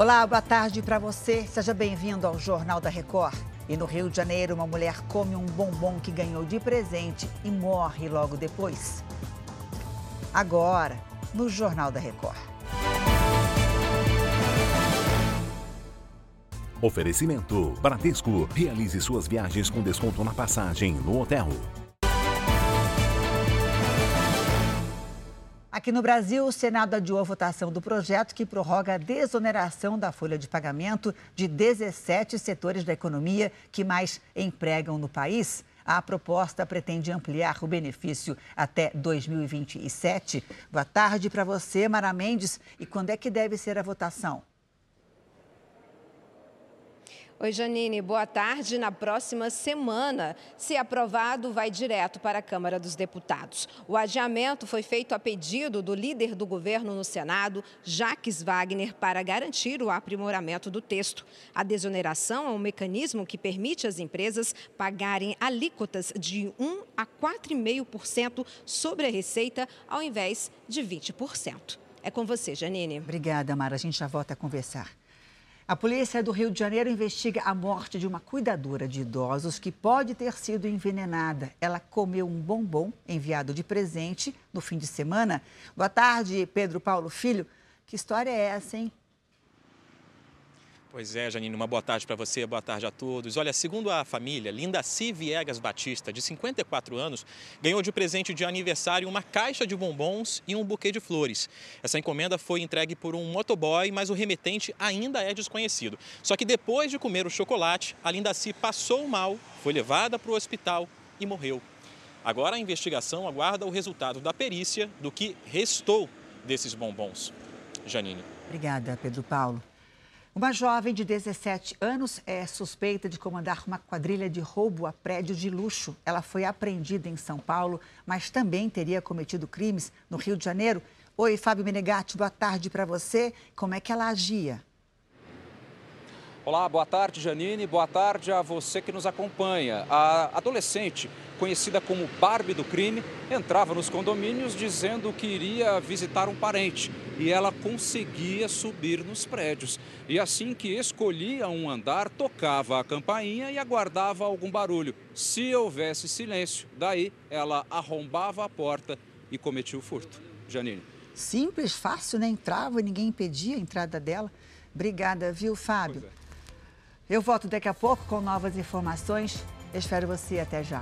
Olá, boa tarde para você. Seja bem-vindo ao Jornal da Record. E no Rio de Janeiro, uma mulher come um bombom que ganhou de presente e morre logo depois. Agora, no Jornal da Record. Oferecimento: Bradesco. Realize suas viagens com desconto na passagem no hotel. Aqui no Brasil, o Senado adiou a votação do projeto que prorroga a desoneração da folha de pagamento de 17 setores da economia que mais empregam no país. A proposta pretende ampliar o benefício até 2027. Boa tarde para você, Mara Mendes. E quando é que deve ser a votação? Oi, Janine, boa tarde. Na próxima semana, se aprovado, vai direto para a Câmara dos Deputados. O adiamento foi feito a pedido do líder do governo no Senado, Jaques Wagner, para garantir o aprimoramento do texto. A desoneração é um mecanismo que permite às empresas pagarem alíquotas de 1 a 4,5% sobre a receita, ao invés de 20%. É com você, Janine. Obrigada, Mara. A gente já volta a conversar. A polícia do Rio de Janeiro investiga a morte de uma cuidadora de idosos que pode ter sido envenenada. Ela comeu um bombom enviado de presente no fim de semana. Boa tarde, Pedro Paulo Filho. Que história é essa, hein? Pois é, Janine, uma boa tarde para você, boa tarde a todos. Olha, segundo a família, Linda C. Viegas Batista, de 54 anos, ganhou de presente de aniversário uma caixa de bombons e um buquê de flores. Essa encomenda foi entregue por um motoboy, mas o remetente ainda é desconhecido. Só que depois de comer o chocolate, a Linda C. passou mal, foi levada para o hospital e morreu. Agora a investigação aguarda o resultado da perícia do que restou desses bombons. Janine. Obrigada, Pedro Paulo. Uma jovem de 17 anos é suspeita de comandar uma quadrilha de roubo a prédio de luxo. Ela foi apreendida em São Paulo, mas também teria cometido crimes no Rio de Janeiro. Oi, Fábio Menegatti, boa tarde para você. Como é que ela agia? Olá, boa tarde, Janine. Boa tarde a você que nos acompanha. A adolescente conhecida como Barbie do crime, entrava nos condomínios dizendo que iria visitar um parente e ela conseguia subir nos prédios. E assim que escolhia um andar, tocava a campainha e aguardava algum barulho. Se houvesse silêncio, daí ela arrombava a porta e cometia o furto. Janine. Simples, fácil, né? Entrava e ninguém impedia a entrada dela. Obrigada, viu, Fábio? Eu volto daqui a pouco com novas informações. Espero você até já.